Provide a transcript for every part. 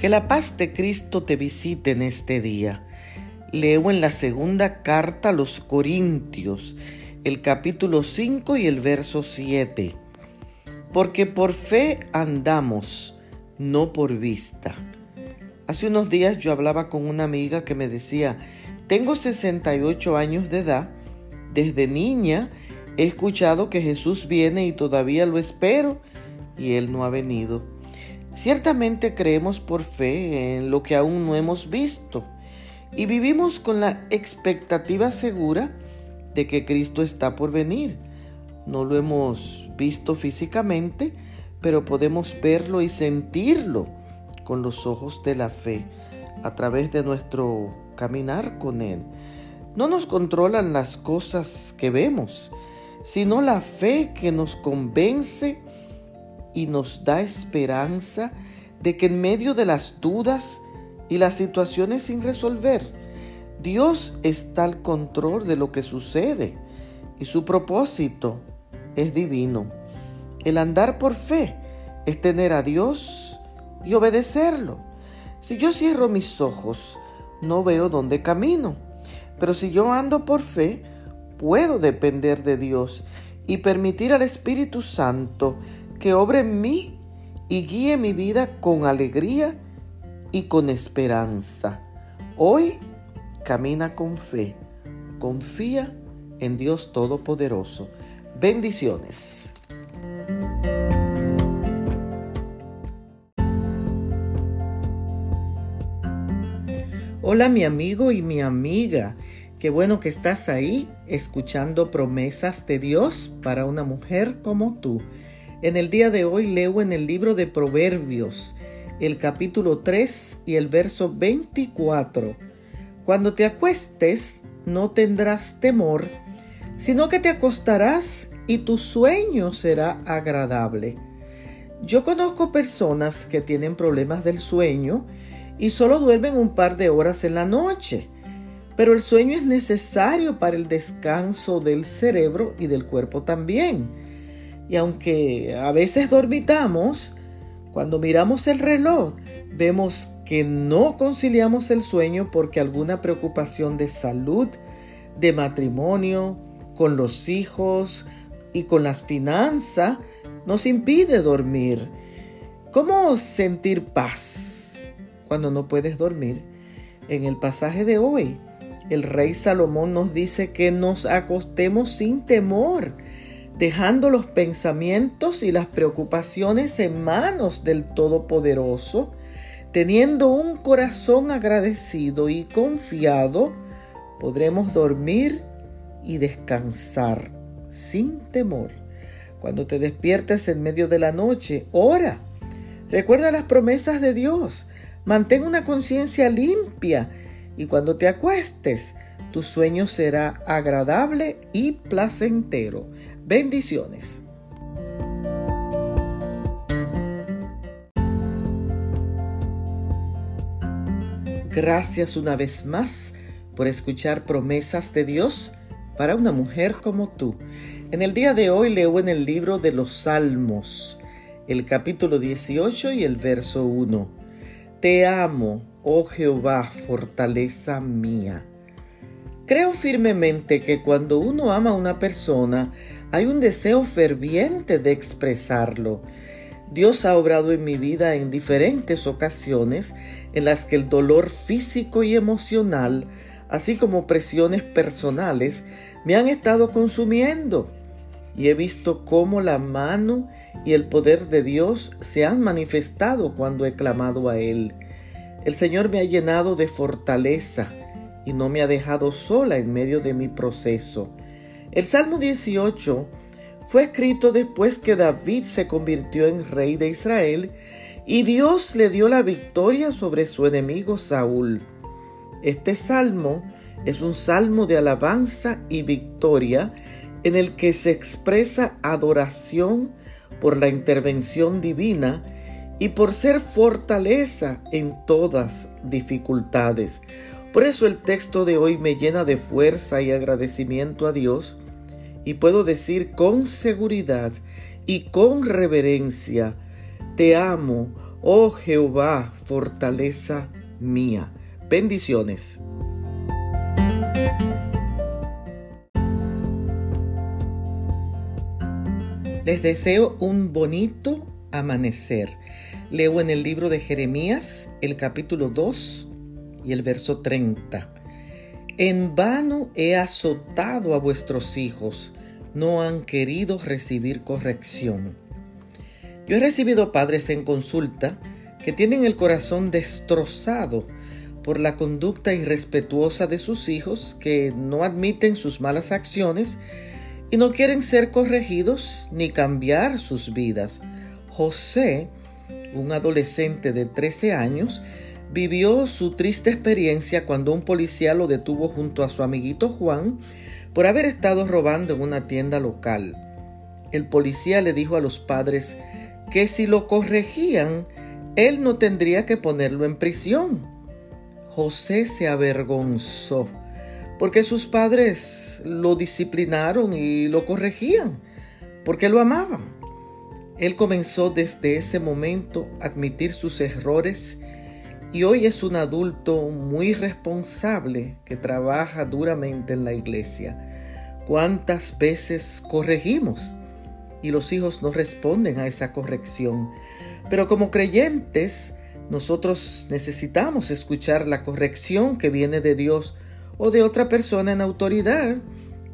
Que la paz de Cristo te visite en este día. Leo en la segunda carta a los Corintios, el capítulo 5 y el verso 7. Porque por fe andamos, no por vista. Hace unos días yo hablaba con una amiga que me decía, tengo 68 años de edad, desde niña he escuchado que Jesús viene y todavía lo espero y Él no ha venido. Ciertamente creemos por fe en lo que aún no hemos visto y vivimos con la expectativa segura de que Cristo está por venir. No lo hemos visto físicamente, pero podemos verlo y sentirlo con los ojos de la fe a través de nuestro caminar con Él. No nos controlan las cosas que vemos, sino la fe que nos convence y nos da esperanza de que en medio de las dudas y las situaciones sin resolver, Dios está al control de lo que sucede y su propósito es divino. El andar por fe es tener a Dios y obedecerlo. Si yo cierro mis ojos, no veo dónde camino. Pero si yo ando por fe, puedo depender de Dios y permitir al Espíritu Santo que obre en mí y guíe mi vida con alegría y con esperanza. Hoy camina con fe, confía en Dios Todopoderoso. Bendiciones. Hola mi amigo y mi amiga. Qué bueno que estás ahí escuchando promesas de Dios para una mujer como tú. En el día de hoy leo en el libro de Proverbios, el capítulo 3 y el verso 24. Cuando te acuestes, no tendrás temor, sino que te acostarás y tu sueño será agradable. Yo conozco personas que tienen problemas del sueño y solo duermen un par de horas en la noche, pero el sueño es necesario para el descanso del cerebro y del cuerpo también. Y aunque a veces dormitamos, cuando miramos el reloj, vemos que no conciliamos el sueño porque alguna preocupación de salud, de matrimonio, con los hijos y con las finanzas nos impide dormir. ¿Cómo sentir paz cuando no puedes dormir? En el pasaje de hoy, el rey Salomón nos dice que nos acostemos sin temor dejando los pensamientos y las preocupaciones en manos del Todopoderoso, teniendo un corazón agradecido y confiado, podremos dormir y descansar sin temor. Cuando te despiertes en medio de la noche, ora. Recuerda las promesas de Dios. Mantén una conciencia limpia y cuando te acuestes, tu sueño será agradable y placentero. Bendiciones. Gracias una vez más por escuchar promesas de Dios para una mujer como tú. En el día de hoy leo en el libro de los Salmos, el capítulo 18 y el verso 1. Te amo, oh Jehová, fortaleza mía. Creo firmemente que cuando uno ama a una persona, hay un deseo ferviente de expresarlo. Dios ha obrado en mi vida en diferentes ocasiones en las que el dolor físico y emocional, así como presiones personales, me han estado consumiendo. Y he visto cómo la mano y el poder de Dios se han manifestado cuando he clamado a Él. El Señor me ha llenado de fortaleza y no me ha dejado sola en medio de mi proceso. El Salmo 18 fue escrito después que David se convirtió en rey de Israel y Dios le dio la victoria sobre su enemigo Saúl. Este salmo es un salmo de alabanza y victoria en el que se expresa adoración por la intervención divina y por ser fortaleza en todas dificultades. Por eso el texto de hoy me llena de fuerza y agradecimiento a Dios y puedo decir con seguridad y con reverencia, te amo, Oh Jehová, fortaleza mía. Bendiciones. Les deseo un bonito amanecer. Leo en el libro de Jeremías el capítulo 2 y el verso 30. En vano he azotado a vuestros hijos, no han querido recibir corrección. Yo he recibido padres en consulta que tienen el corazón destrozado por la conducta irrespetuosa de sus hijos que no admiten sus malas acciones y no quieren ser corregidos ni cambiar sus vidas. José, un adolescente de 13 años, vivió su triste experiencia cuando un policía lo detuvo junto a su amiguito Juan por haber estado robando en una tienda local. El policía le dijo a los padres que si lo corregían, él no tendría que ponerlo en prisión. José se avergonzó porque sus padres lo disciplinaron y lo corregían, porque lo amaban. Él comenzó desde ese momento a admitir sus errores y hoy es un adulto muy responsable que trabaja duramente en la iglesia. ¿Cuántas veces corregimos? Y los hijos no responden a esa corrección. Pero como creyentes, nosotros necesitamos escuchar la corrección que viene de Dios o de otra persona en autoridad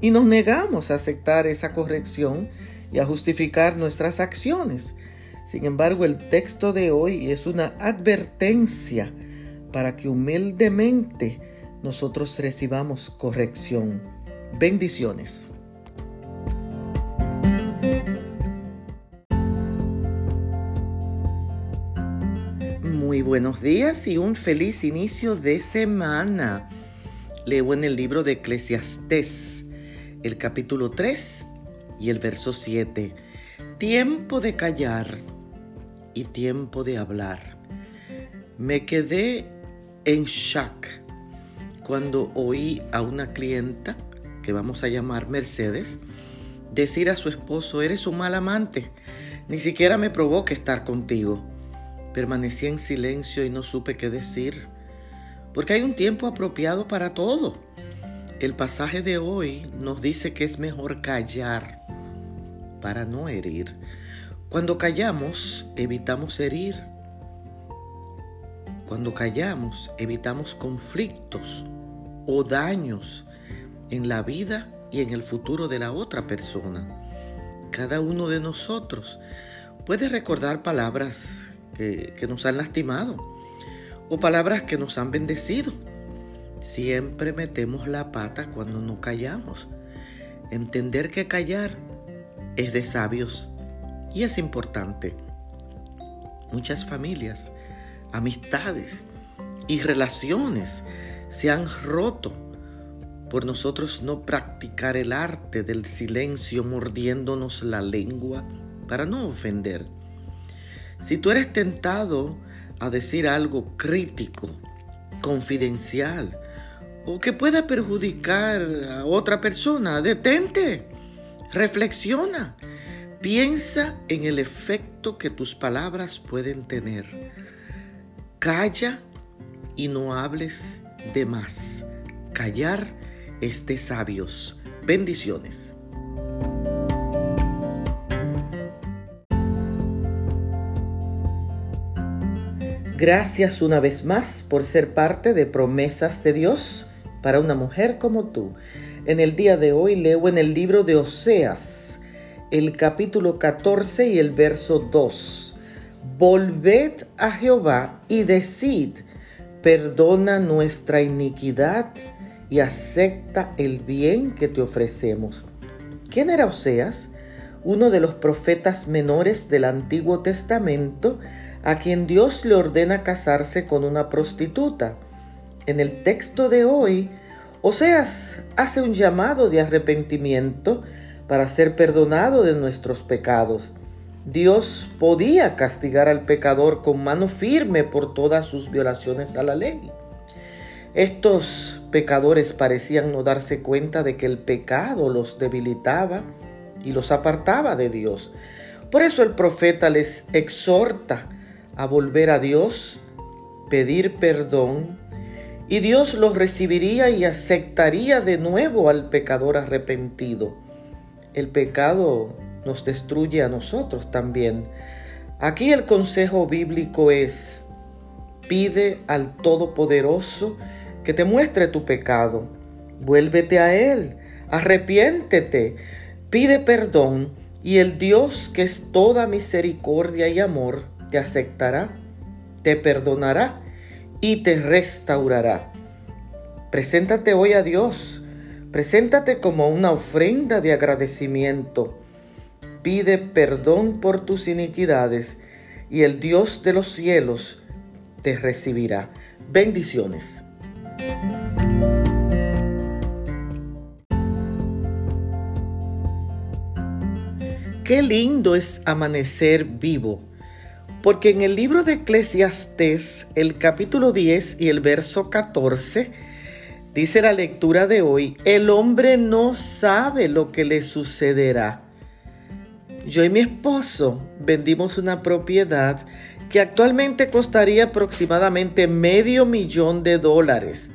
y nos negamos a aceptar esa corrección y a justificar nuestras acciones. Sin embargo, el texto de hoy es una advertencia para que humildemente nosotros recibamos corrección. Bendiciones. Muy buenos días y un feliz inicio de semana. Leo en el libro de Eclesiastés, el capítulo 3 y el verso 7. Tiempo de callar y tiempo de hablar. Me quedé en shock cuando oí a una clienta, que vamos a llamar Mercedes, decir a su esposo, eres un mal amante, ni siquiera me provoca estar contigo. Permanecí en silencio y no supe qué decir, porque hay un tiempo apropiado para todo. El pasaje de hoy nos dice que es mejor callar para no herir. Cuando callamos, evitamos herir. Cuando callamos, evitamos conflictos o daños en la vida y en el futuro de la otra persona. Cada uno de nosotros puede recordar palabras que, que nos han lastimado o palabras que nos han bendecido. Siempre metemos la pata cuando no callamos. Entender que callar es de sabios y es importante. Muchas familias, amistades y relaciones se han roto por nosotros no practicar el arte del silencio mordiéndonos la lengua para no ofender. Si tú eres tentado a decir algo crítico, confidencial o que pueda perjudicar a otra persona, detente, reflexiona Piensa en el efecto que tus palabras pueden tener. Calla y no hables de más. Callar es sabios. Bendiciones. Gracias una vez más por ser parte de promesas de Dios para una mujer como tú. En el día de hoy leo en el libro de Oseas el capítulo 14 y el verso 2. Volved a Jehová y decid, perdona nuestra iniquidad y acepta el bien que te ofrecemos. ¿Quién era Oseas? Uno de los profetas menores del Antiguo Testamento, a quien Dios le ordena casarse con una prostituta. En el texto de hoy, Oseas hace un llamado de arrepentimiento para ser perdonado de nuestros pecados. Dios podía castigar al pecador con mano firme por todas sus violaciones a la ley. Estos pecadores parecían no darse cuenta de que el pecado los debilitaba y los apartaba de Dios. Por eso el profeta les exhorta a volver a Dios, pedir perdón, y Dios los recibiría y aceptaría de nuevo al pecador arrepentido. El pecado nos destruye a nosotros también. Aquí el consejo bíblico es, pide al Todopoderoso que te muestre tu pecado, vuélvete a Él, arrepiéntete, pide perdón y el Dios que es toda misericordia y amor te aceptará, te perdonará y te restaurará. Preséntate hoy a Dios, preséntate como una ofrenda de agradecimiento. Pide perdón por tus iniquidades y el Dios de los cielos te recibirá. Bendiciones. Qué lindo es amanecer vivo, porque en el libro de Eclesiastés, el capítulo 10 y el verso 14, dice la lectura de hoy, el hombre no sabe lo que le sucederá. Yo y mi esposo vendimos una propiedad que actualmente costaría aproximadamente medio millón de dólares.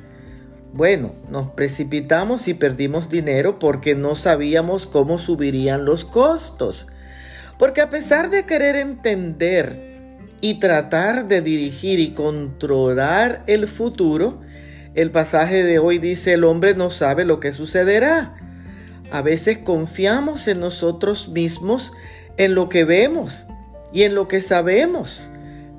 Bueno, nos precipitamos y perdimos dinero porque no sabíamos cómo subirían los costos. Porque a pesar de querer entender y tratar de dirigir y controlar el futuro, el pasaje de hoy dice el hombre no sabe lo que sucederá. A veces confiamos en nosotros mismos, en lo que vemos y en lo que sabemos,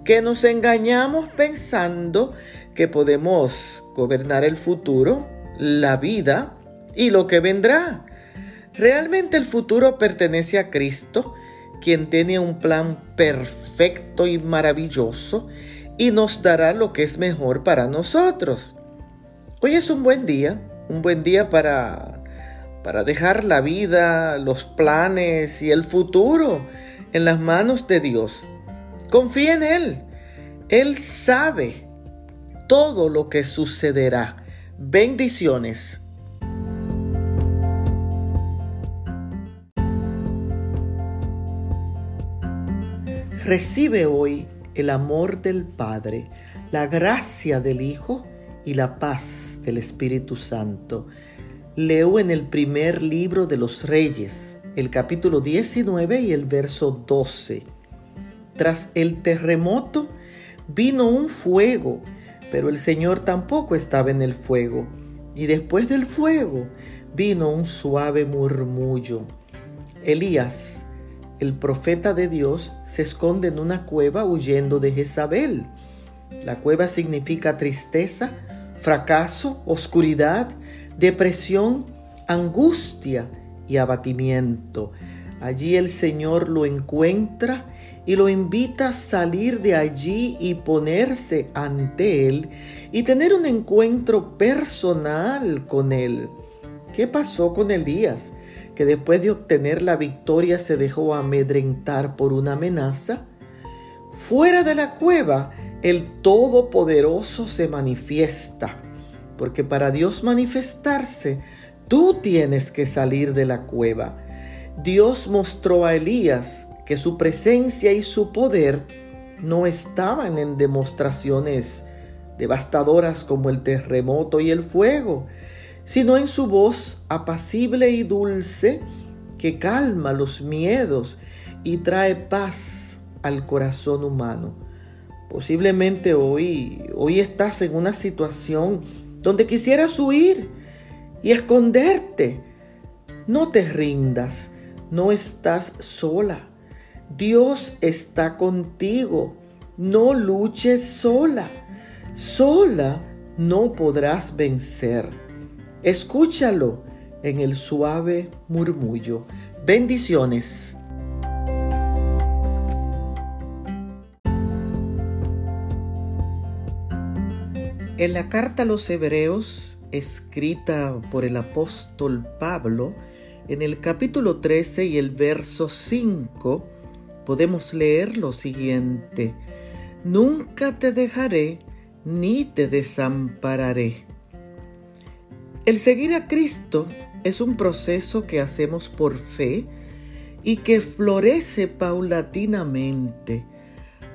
que nos engañamos pensando que podemos gobernar el futuro, la vida y lo que vendrá. Realmente el futuro pertenece a Cristo, quien tiene un plan perfecto y maravilloso y nos dará lo que es mejor para nosotros. Hoy es un buen día, un buen día para, para dejar la vida, los planes y el futuro en las manos de Dios. Confía en Él. Él sabe todo lo que sucederá. Bendiciones. Recibe hoy el amor del Padre, la gracia del Hijo y la paz del Espíritu Santo. Leo en el primer libro de los Reyes, el capítulo 19 y el verso 12. Tras el terremoto vino un fuego pero el Señor tampoco estaba en el fuego. Y después del fuego vino un suave murmullo. Elías, el profeta de Dios, se esconde en una cueva huyendo de Jezabel. La cueva significa tristeza, fracaso, oscuridad, depresión, angustia y abatimiento. Allí el Señor lo encuentra y lo invita a salir de allí y ponerse ante Él y tener un encuentro personal con Él. ¿Qué pasó con Elías? Que después de obtener la victoria se dejó amedrentar por una amenaza. Fuera de la cueva, el Todopoderoso se manifiesta, porque para Dios manifestarse, tú tienes que salir de la cueva. Dios mostró a Elías que su presencia y su poder no estaban en demostraciones devastadoras como el terremoto y el fuego, sino en su voz apacible y dulce que calma los miedos y trae paz al corazón humano. Posiblemente hoy, hoy estás en una situación donde quisieras huir y esconderte. No te rindas, no estás sola. Dios está contigo. No luches sola. Sola no podrás vencer. Escúchalo en el suave murmullo. Bendiciones. En la carta a los Hebreos, escrita por el apóstol Pablo, en el capítulo 13 y el verso 5, podemos leer lo siguiente, Nunca te dejaré ni te desampararé. El seguir a Cristo es un proceso que hacemos por fe y que florece paulatinamente.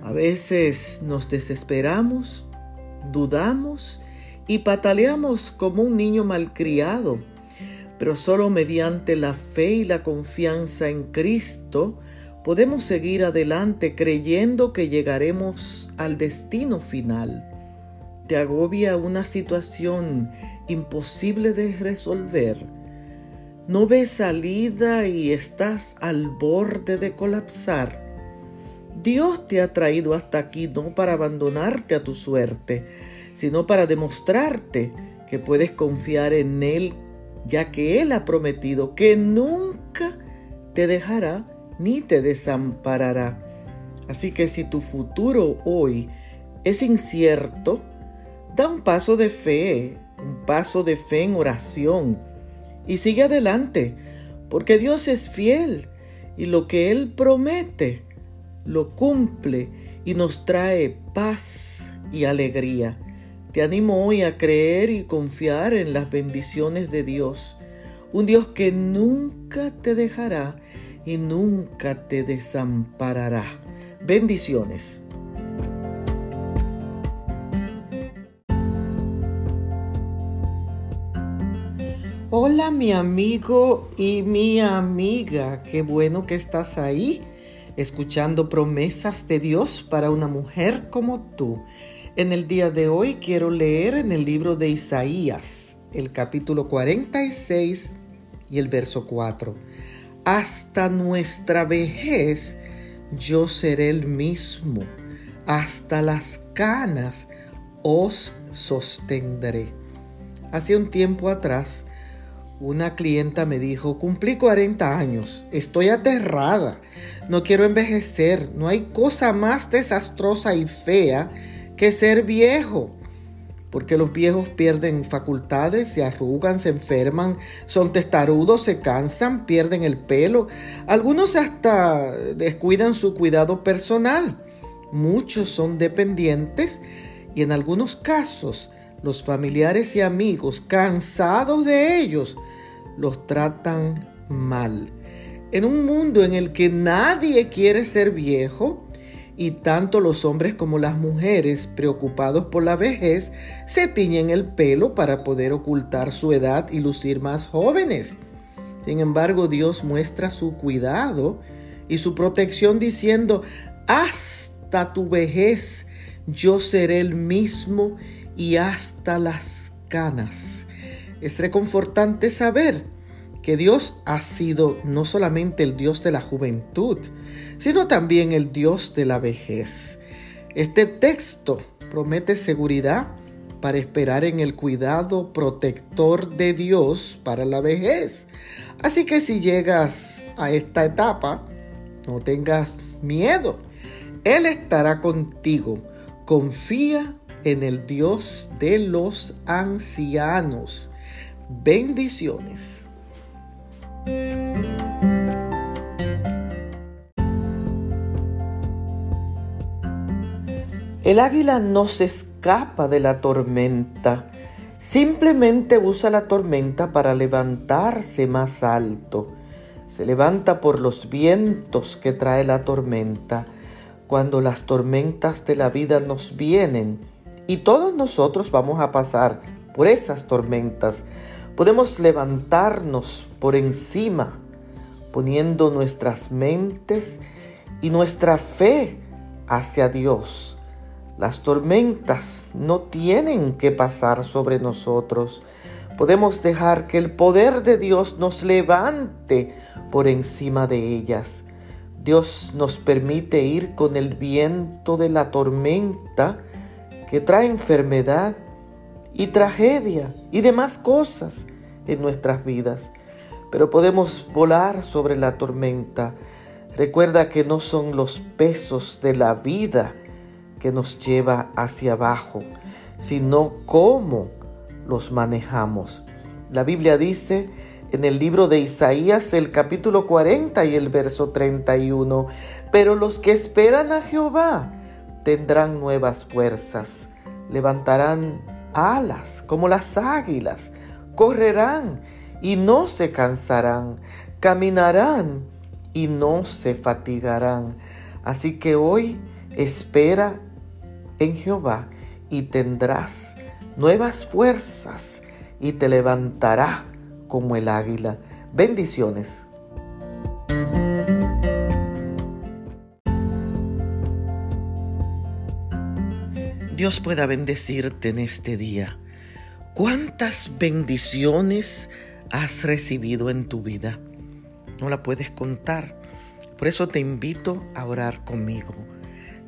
A veces nos desesperamos, dudamos y pataleamos como un niño malcriado, pero solo mediante la fe y la confianza en Cristo podemos seguir adelante creyendo que llegaremos al destino final. Te agobia una situación imposible de resolver. No ves salida y estás al borde de colapsar. Dios te ha traído hasta aquí no para abandonarte a tu suerte, sino para demostrarte que puedes confiar en Él, ya que Él ha prometido que nunca te dejará ni te desamparará. Así que si tu futuro hoy es incierto, da un paso de fe, un paso de fe en oración y sigue adelante, porque Dios es fiel y lo que Él promete lo cumple y nos trae paz y alegría. Te animo hoy a creer y confiar en las bendiciones de Dios, un Dios que nunca te dejará y nunca te desamparará. Bendiciones. Hola mi amigo y mi amiga, qué bueno que estás ahí escuchando promesas de Dios para una mujer como tú. En el día de hoy quiero leer en el libro de Isaías, el capítulo 46 y el verso 4 hasta nuestra vejez yo seré el mismo, hasta las canas os sostendré. Hace un tiempo atrás, una clienta me dijo, cumplí 40 años, estoy aterrada, no quiero envejecer, no hay cosa más desastrosa y fea que ser viejo porque los viejos pierden facultades, se arrugan, se enferman, son testarudos, se cansan, pierden el pelo. Algunos hasta descuidan su cuidado personal. Muchos son dependientes y en algunos casos los familiares y amigos, cansados de ellos, los tratan mal. En un mundo en el que nadie quiere ser viejo, y tanto los hombres como las mujeres, preocupados por la vejez, se tiñen el pelo para poder ocultar su edad y lucir más jóvenes. Sin embargo, Dios muestra su cuidado y su protección diciendo, hasta tu vejez yo seré el mismo y hasta las canas. Es reconfortante saber que Dios ha sido no solamente el Dios de la juventud, sino también el Dios de la vejez. Este texto promete seguridad para esperar en el cuidado protector de Dios para la vejez. Así que si llegas a esta etapa, no tengas miedo. Él estará contigo. Confía en el Dios de los ancianos. Bendiciones. El águila no se escapa de la tormenta, simplemente usa la tormenta para levantarse más alto. Se levanta por los vientos que trae la tormenta. Cuando las tormentas de la vida nos vienen, y todos nosotros vamos a pasar por esas tormentas, podemos levantarnos por encima, poniendo nuestras mentes y nuestra fe hacia Dios las tormentas no tienen que pasar sobre nosotros. Podemos dejar que el poder de Dios nos levante por encima de ellas. Dios nos permite ir con el viento de la tormenta que trae enfermedad y tragedia y demás cosas en nuestras vidas. Pero podemos volar sobre la tormenta. Recuerda que no son los pesos de la vida que nos lleva hacia abajo, sino cómo los manejamos. La Biblia dice en el libro de Isaías el capítulo 40 y el verso 31, pero los que esperan a Jehová tendrán nuevas fuerzas, levantarán alas como las águilas, correrán y no se cansarán, caminarán y no se fatigarán. Así que hoy Espera en Jehová y tendrás nuevas fuerzas y te levantará como el águila. Bendiciones. Dios pueda bendecirte en este día. ¿Cuántas bendiciones has recibido en tu vida? No la puedes contar. Por eso te invito a orar conmigo.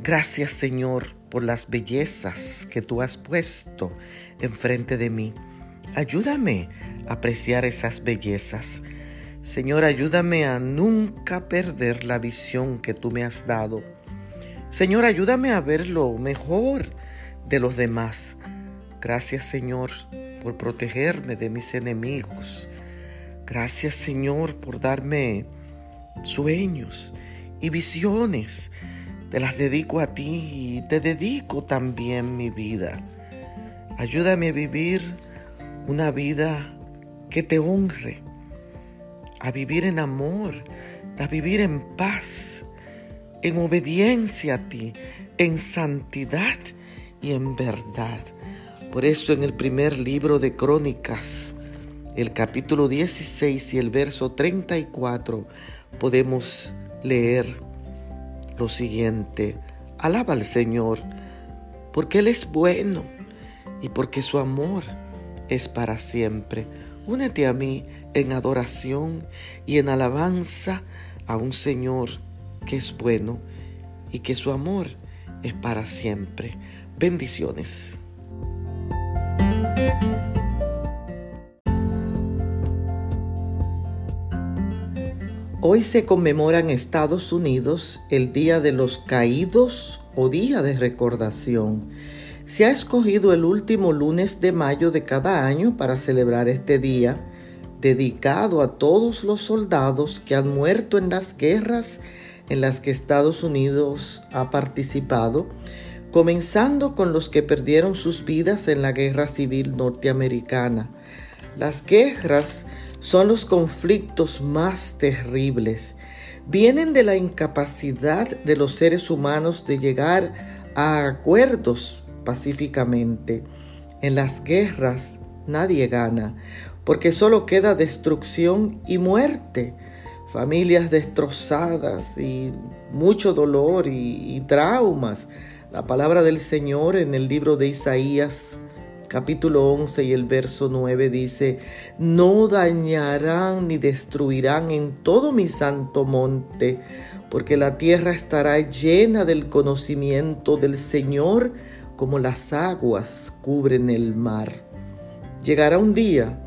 Gracias Señor por las bellezas que tú has puesto enfrente de mí. Ayúdame a apreciar esas bellezas. Señor, ayúdame a nunca perder la visión que tú me has dado. Señor, ayúdame a ver lo mejor de los demás. Gracias Señor por protegerme de mis enemigos. Gracias Señor por darme sueños y visiones. Te las dedico a ti y te dedico también mi vida. Ayúdame a vivir una vida que te honre, a vivir en amor, a vivir en paz, en obediencia a ti, en santidad y en verdad. Por eso en el primer libro de Crónicas, el capítulo 16 y el verso 34, podemos leer lo siguiente. Alaba al Señor, porque Él es bueno y porque su amor es para siempre. Únete a mí en adoración y en alabanza a un Señor que es bueno y que su amor es para siempre. Bendiciones. Hoy se conmemora en Estados Unidos el Día de los Caídos o Día de Recordación. Se ha escogido el último lunes de mayo de cada año para celebrar este día, dedicado a todos los soldados que han muerto en las guerras en las que Estados Unidos ha participado comenzando con los que perdieron sus vidas en la Guerra Civil Norteamericana. Las guerras son los conflictos más terribles. Vienen de la incapacidad de los seres humanos de llegar a acuerdos pacíficamente. En las guerras nadie gana, porque solo queda destrucción y muerte, familias destrozadas y mucho dolor y, y traumas la palabra del Señor en el libro de Isaías capítulo 11 y el verso 9 dice, no dañarán ni destruirán en todo mi santo monte, porque la tierra estará llena del conocimiento del Señor como las aguas cubren el mar. Llegará un día,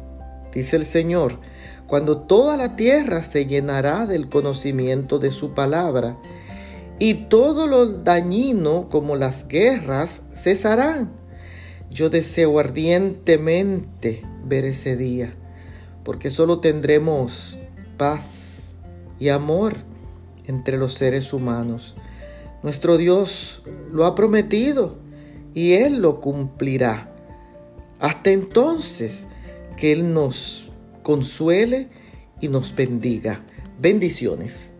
dice el Señor, cuando toda la tierra se llenará del conocimiento de su palabra y todo lo dañino como las guerras cesarán. Yo deseo ardientemente ver ese día, porque solo tendremos paz y amor entre los seres humanos. Nuestro Dios lo ha prometido y Él lo cumplirá. Hasta entonces, que Él nos consuele y nos bendiga. Bendiciones.